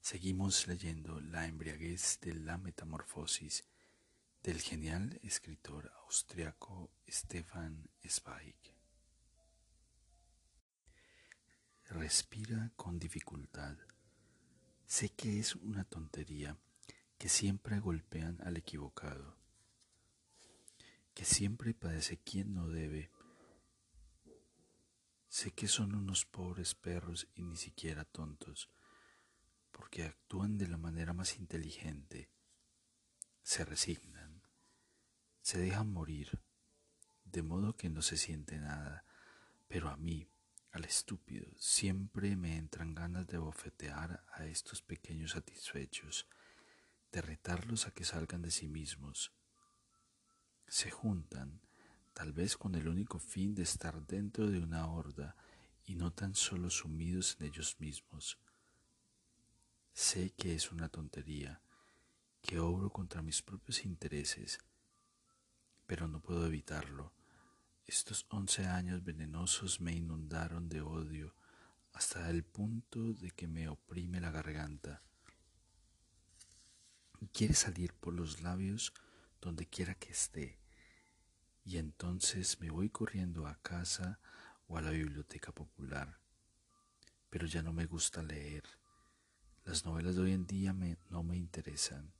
Seguimos leyendo La embriaguez de la metamorfosis del genial escritor austriaco Stefan Zweig. Respira con dificultad. Sé que es una tontería, que siempre golpean al equivocado, que siempre padece quien no debe. Sé que son unos pobres perros y ni siquiera tontos porque actúan de la manera más inteligente, se resignan, se dejan morir, de modo que no se siente nada, pero a mí, al estúpido, siempre me entran ganas de bofetear a estos pequeños satisfechos, de retarlos a que salgan de sí mismos. Se juntan, tal vez con el único fin de estar dentro de una horda y no tan solo sumidos en ellos mismos. Sé que es una tontería, que obro contra mis propios intereses, pero no puedo evitarlo. Estos once años venenosos me inundaron de odio hasta el punto de que me oprime la garganta. Quiere salir por los labios donde quiera que esté, y entonces me voy corriendo a casa o a la biblioteca popular. Pero ya no me gusta leer las novelas de hoy en día no me interesan.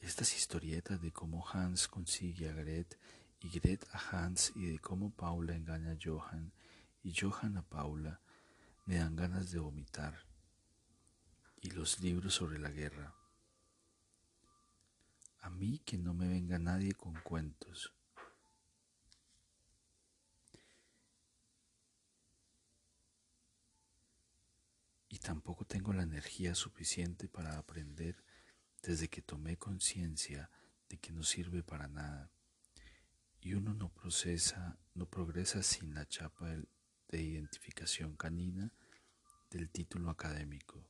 Estas historietas de cómo Hans consigue a Gret y Gret a Hans y de cómo Paula engaña a Johan y Johan a Paula me dan ganas de vomitar. Y los libros sobre la guerra. A mí que no me venga nadie con cuentos. Y tampoco tengo la energía suficiente para aprender desde que tomé conciencia de que no sirve para nada. Y uno no procesa, no progresa sin la chapa de identificación canina del título académico,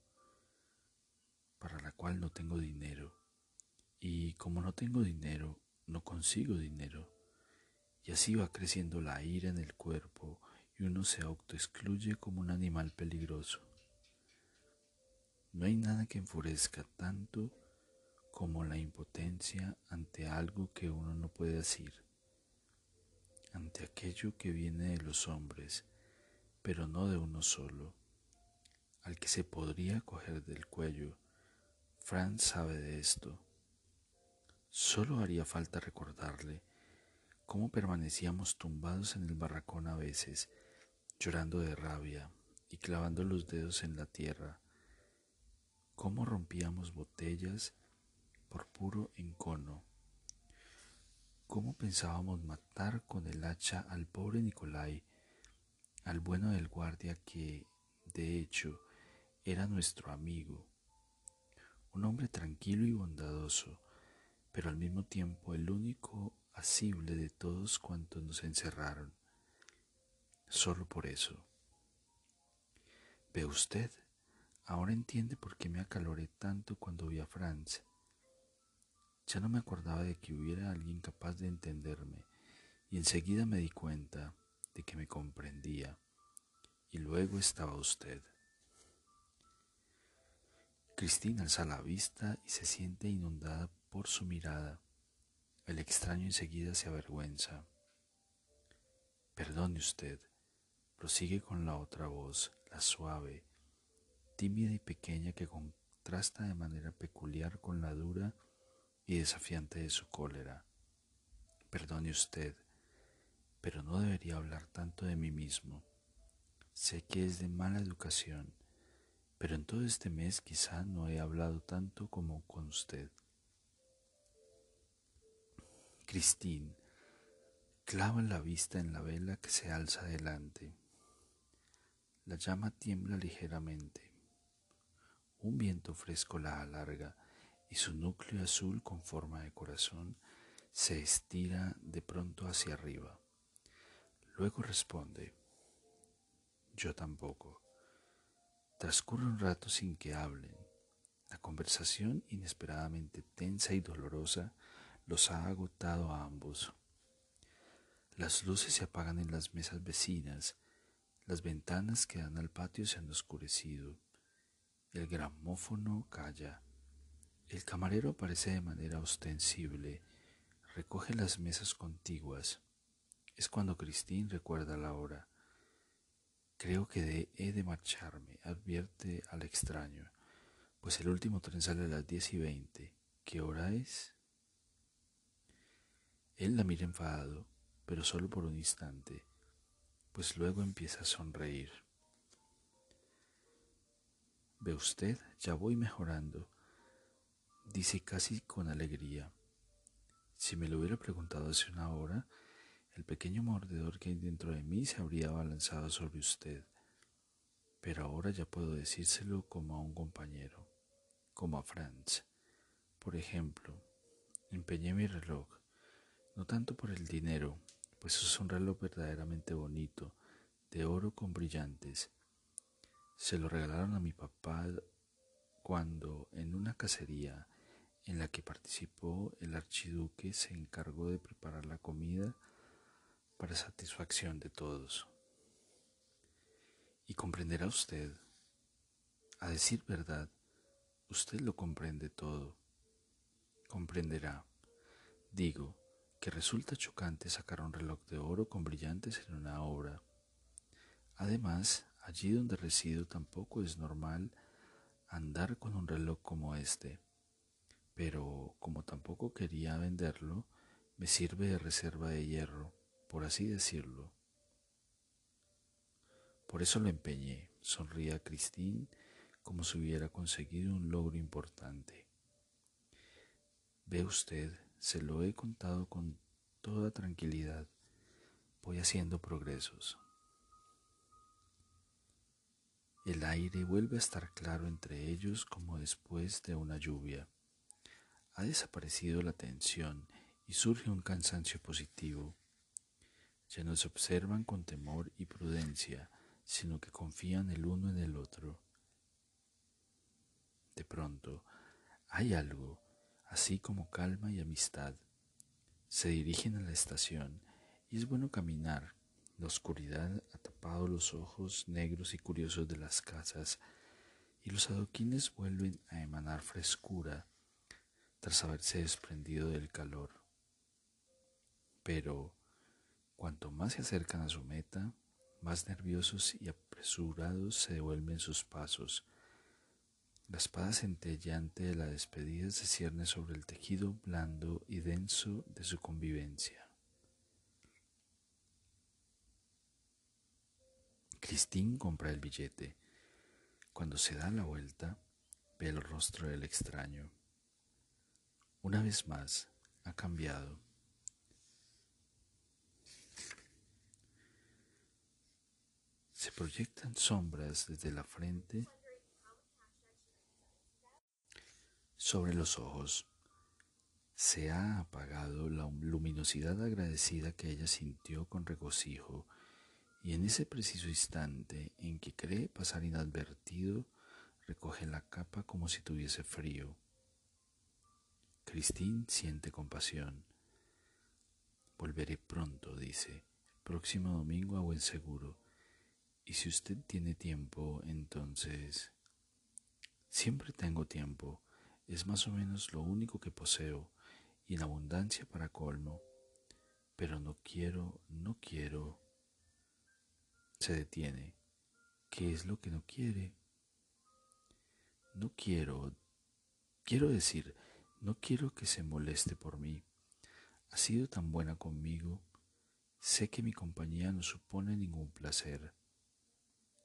para la cual no tengo dinero. Y como no tengo dinero, no consigo dinero. Y así va creciendo la ira en el cuerpo y uno se autoexcluye como un animal peligroso. No hay nada que enfurezca tanto como la impotencia ante algo que uno no puede decir, ante aquello que viene de los hombres, pero no de uno solo, al que se podría coger del cuello. Franz sabe de esto. Solo haría falta recordarle cómo permanecíamos tumbados en el barracón a veces, llorando de rabia y clavando los dedos en la tierra, cómo rompíamos botellas por puro encono, cómo pensábamos matar con el hacha al pobre Nicolai, al bueno del guardia que, de hecho, era nuestro amigo, un hombre tranquilo y bondadoso, pero al mismo tiempo el único asible de todos cuantos nos encerraron. Solo por eso. ¿Ve usted? Ahora entiende por qué me acaloré tanto cuando vi a Franz. Ya no me acordaba de que hubiera alguien capaz de entenderme y enseguida me di cuenta de que me comprendía y luego estaba usted. Cristina alza la vista y se siente inundada por su mirada. El extraño enseguida se avergüenza. Perdone usted, prosigue con la otra voz, la suave, tímida y pequeña que contrasta de manera peculiar con la dura y desafiante de su cólera. Perdone usted, pero no debería hablar tanto de mí mismo. Sé que es de mala educación, pero en todo este mes quizá no he hablado tanto como con usted. Christine clava la vista en la vela que se alza delante. La llama tiembla ligeramente. Un viento fresco la alarga y su núcleo azul con forma de corazón se estira de pronto hacia arriba. Luego responde, yo tampoco. Transcurre un rato sin que hablen. La conversación inesperadamente tensa y dolorosa los ha agotado a ambos. Las luces se apagan en las mesas vecinas, las ventanas que dan al patio se han oscurecido, el gramófono calla, el camarero aparece de manera ostensible, recoge las mesas contiguas. Es cuando Cristín recuerda la hora. Creo que he de marcharme, advierte al extraño, pues el último tren sale a las diez y veinte. ¿Qué hora es? Él la mira enfadado, pero solo por un instante, pues luego empieza a sonreír. Ve usted, ya voy mejorando, dice casi con alegría. Si me lo hubiera preguntado hace una hora, el pequeño mordedor que hay dentro de mí se habría abalanzado sobre usted. Pero ahora ya puedo decírselo como a un compañero, como a Franz. Por ejemplo, empeñé mi reloj, no tanto por el dinero, pues es un reloj verdaderamente bonito, de oro con brillantes. Se lo regalaron a mi papá cuando en una cacería en la que participó el archiduque se encargó de preparar la comida para satisfacción de todos. Y comprenderá usted, a decir verdad, usted lo comprende todo. Comprenderá, digo, que resulta chocante sacar un reloj de oro con brillantes en una obra. Además, allí donde resido tampoco es normal andar con un reloj como este. Pero como tampoco quería venderlo, me sirve de reserva de hierro por así decirlo. Por eso lo empeñé, sonría Cristín como si hubiera conseguido un logro importante. Ve usted, se lo he contado con toda tranquilidad. Voy haciendo progresos. El aire vuelve a estar claro entre ellos como después de una lluvia. Ha desaparecido la tensión y surge un cansancio positivo ya no se observan con temor y prudencia, sino que confían el uno en el otro. De pronto, hay algo, así como calma y amistad. Se dirigen a la estación y es bueno caminar. La oscuridad ha tapado los ojos negros y curiosos de las casas y los adoquines vuelven a emanar frescura tras haberse desprendido del calor. Pero Cuanto más se acercan a su meta, más nerviosos y apresurados se devuelven sus pasos. La espada centellante de la despedida se cierne sobre el tejido blando y denso de su convivencia. Cristín compra el billete. Cuando se da la vuelta, ve el rostro del extraño. Una vez más, ha cambiado Se proyectan sombras desde la frente sobre los ojos. Se ha apagado la luminosidad agradecida que ella sintió con regocijo y en ese preciso instante en que cree pasar inadvertido, recoge la capa como si tuviese frío. Cristín siente compasión. Volveré pronto, dice, próximo domingo a buen seguro. Y si usted tiene tiempo, entonces... Siempre tengo tiempo. Es más o menos lo único que poseo, y en abundancia para colmo. Pero no quiero, no quiero. Se detiene. ¿Qué es lo que no quiere? No quiero, quiero decir, no quiero que se moleste por mí. Ha sido tan buena conmigo. Sé que mi compañía no supone ningún placer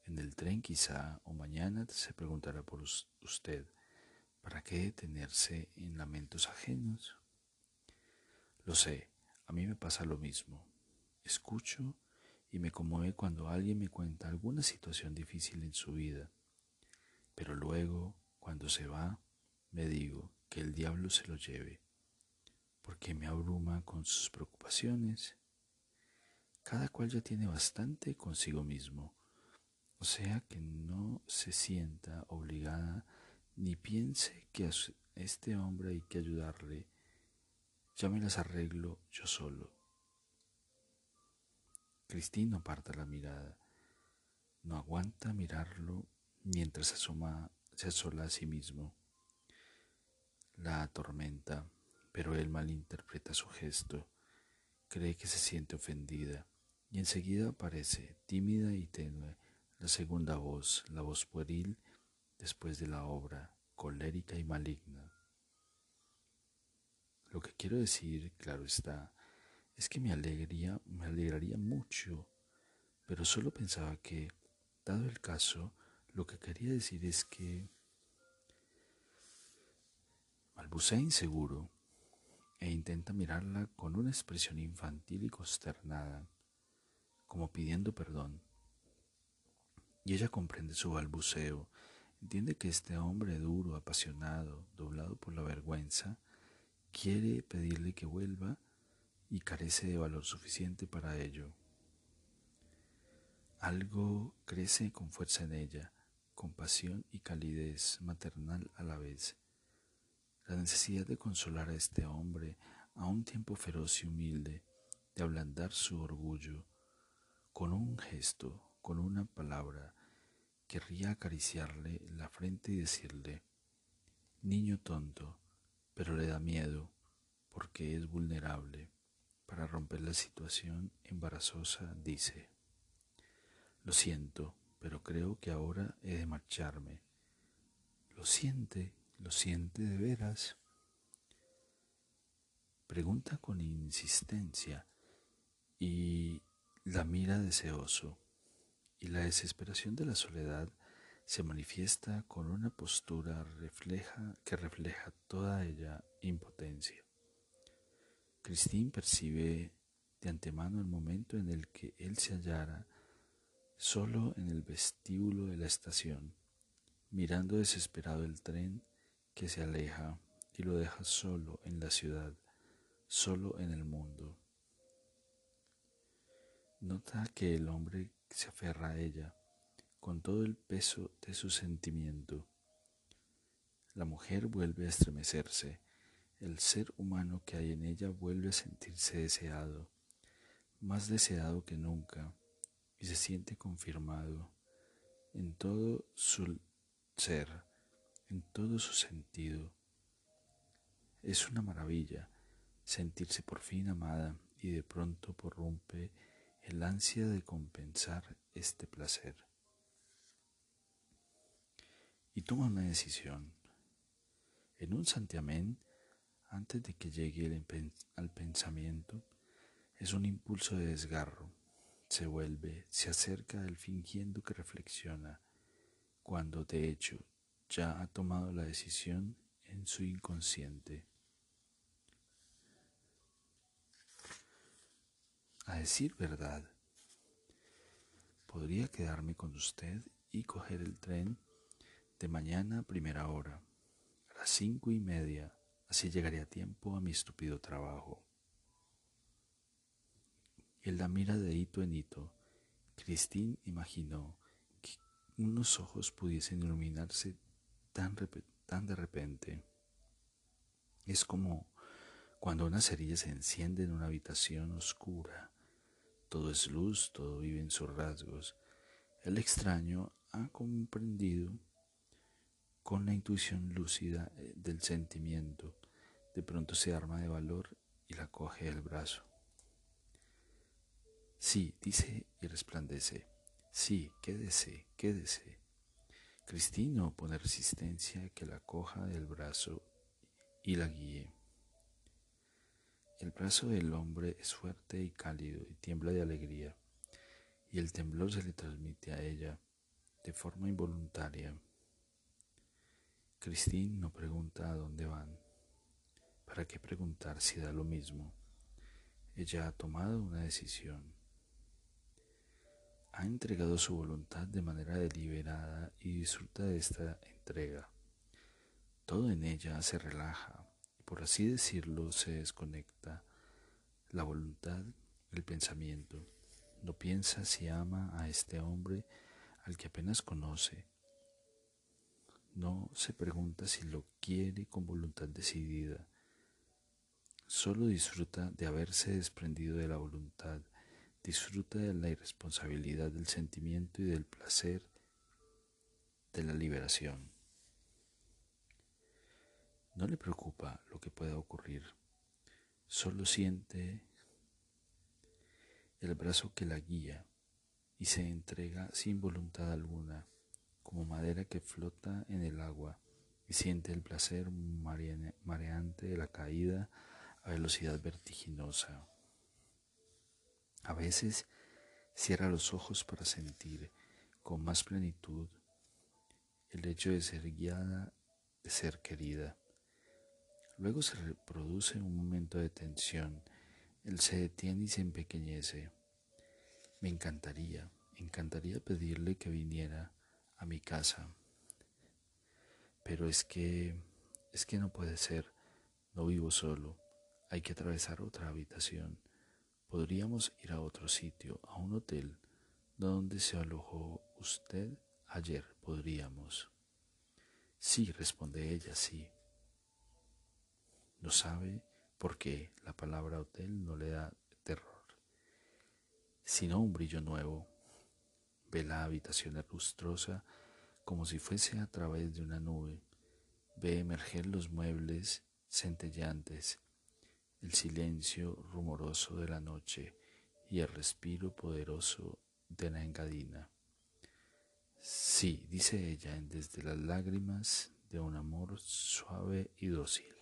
en el tren quizá o mañana se preguntará por usted, ¿para qué detenerse en lamentos ajenos? Lo sé, a mí me pasa lo mismo. Escucho y me conmueve cuando alguien me cuenta alguna situación difícil en su vida. Pero luego, cuando se va, me digo que el diablo se lo lleve, porque me abruma con sus preocupaciones. Cada cual ya tiene bastante consigo mismo, o sea que no se sienta obligada ni piense que a este hombre hay que ayudarle, ya me las arreglo yo solo. Cristín no aparta la mirada, no aguanta mirarlo mientras se asoma, se asola a sí mismo. La atormenta, pero él malinterpreta su gesto, cree que se siente ofendida y enseguida aparece, tímida y tenue, la segunda voz, la voz pueril después de la obra, colérica y maligna. Lo que quiero decir, claro está, es que me alegría, me alegraría mucho, pero solo pensaba que, dado el caso, lo que quería decir es que balbucea inseguro e intenta mirarla con una expresión infantil y consternada, como pidiendo perdón. Y ella comprende su balbuceo, entiende que este hombre duro, apasionado, doblado por la vergüenza, quiere pedirle que vuelva y carece de valor suficiente para ello. Algo crece con fuerza en ella, compasión y calidez maternal a la vez. La necesidad de consolar a este hombre a un tiempo feroz y humilde, de ablandar su orgullo, con un gesto, con una palabra, querría acariciarle la frente y decirle, niño tonto, pero le da miedo, porque es vulnerable. Para romper la situación embarazosa, dice, lo siento, pero creo que ahora he de marcharme. ¿Lo siente? ¿Lo siente de veras? Pregunta con insistencia y la mira deseoso, y la desesperación de la soledad se manifiesta con una postura refleja, que refleja toda ella impotencia. Christine percibe de antemano el momento en el que él se hallara solo en el vestíbulo de la estación, mirando desesperado el tren que se aleja y lo deja solo en la ciudad, solo en el mundo. Nota que el hombre se aferra a ella con todo el peso de su sentimiento. La mujer vuelve a estremecerse el ser humano que hay en ella vuelve a sentirse deseado, más deseado que nunca, y se siente confirmado en todo su ser, en todo su sentido. Es una maravilla sentirse por fin amada y de pronto prorrumpe el ansia de compensar este placer. Y toma una decisión. En un santiamén antes de que llegue al pensamiento, es un impulso de desgarro. Se vuelve, se acerca a él fingiendo que reflexiona, cuando de hecho ya ha tomado la decisión en su inconsciente. A decir verdad, podría quedarme con usted y coger el tren de mañana a primera hora, a las cinco y media Así llegaré a tiempo a mi estúpido trabajo. En la mira de hito en hito, Christine imaginó que unos ojos pudiesen iluminarse tan, tan de repente. Es como cuando una cerilla se enciende en una habitación oscura. Todo es luz, todo vive en sus rasgos. El extraño ha comprendido con la intuición lúcida eh, del sentimiento de pronto se arma de valor y la coge del brazo. Sí, dice y resplandece. Sí, quédese, quédese. Cristino pone resistencia que la coja del brazo y la guíe. El brazo del hombre es fuerte y cálido y tiembla de alegría, y el temblor se le transmite a ella de forma involuntaria. Cristín no pregunta a dónde van. ¿Para qué preguntar si da lo mismo? Ella ha tomado una decisión. ha entregado su voluntad de manera deliberada y disfruta de esta entrega. Todo en ella se relaja y por así decirlo se desconecta. La voluntad, el pensamiento. No piensa si ama a este hombre al que apenas conoce. No se pregunta si lo quiere con voluntad decidida. Solo disfruta de haberse desprendido de la voluntad disfruta de la irresponsabilidad del sentimiento y del placer de la liberación. No le preocupa lo que pueda ocurrir, solo siente el brazo que la guía y se entrega sin voluntad alguna, como madera que flota en el agua, y siente el placer mareante de la caída a velocidad vertiginosa. A veces cierra los ojos para sentir con más plenitud el hecho de ser guiada, de ser querida. Luego se reproduce un momento de tensión, él se detiene y se empequeñece. Me encantaría, encantaría pedirle que viniera a mi casa. Pero es que, es que no puede ser, no vivo solo, hay que atravesar otra habitación. Podríamos ir a otro sitio, a un hotel donde se alojó usted ayer. Podríamos. Sí, responde ella, sí. No sabe por qué la palabra hotel no le da terror, sino un brillo nuevo. Ve la habitación lustrosa como si fuese a través de una nube. Ve emerger los muebles centellantes el silencio rumoroso de la noche y el respiro poderoso de la engadina. Sí, dice ella, desde las lágrimas de un amor suave y dócil.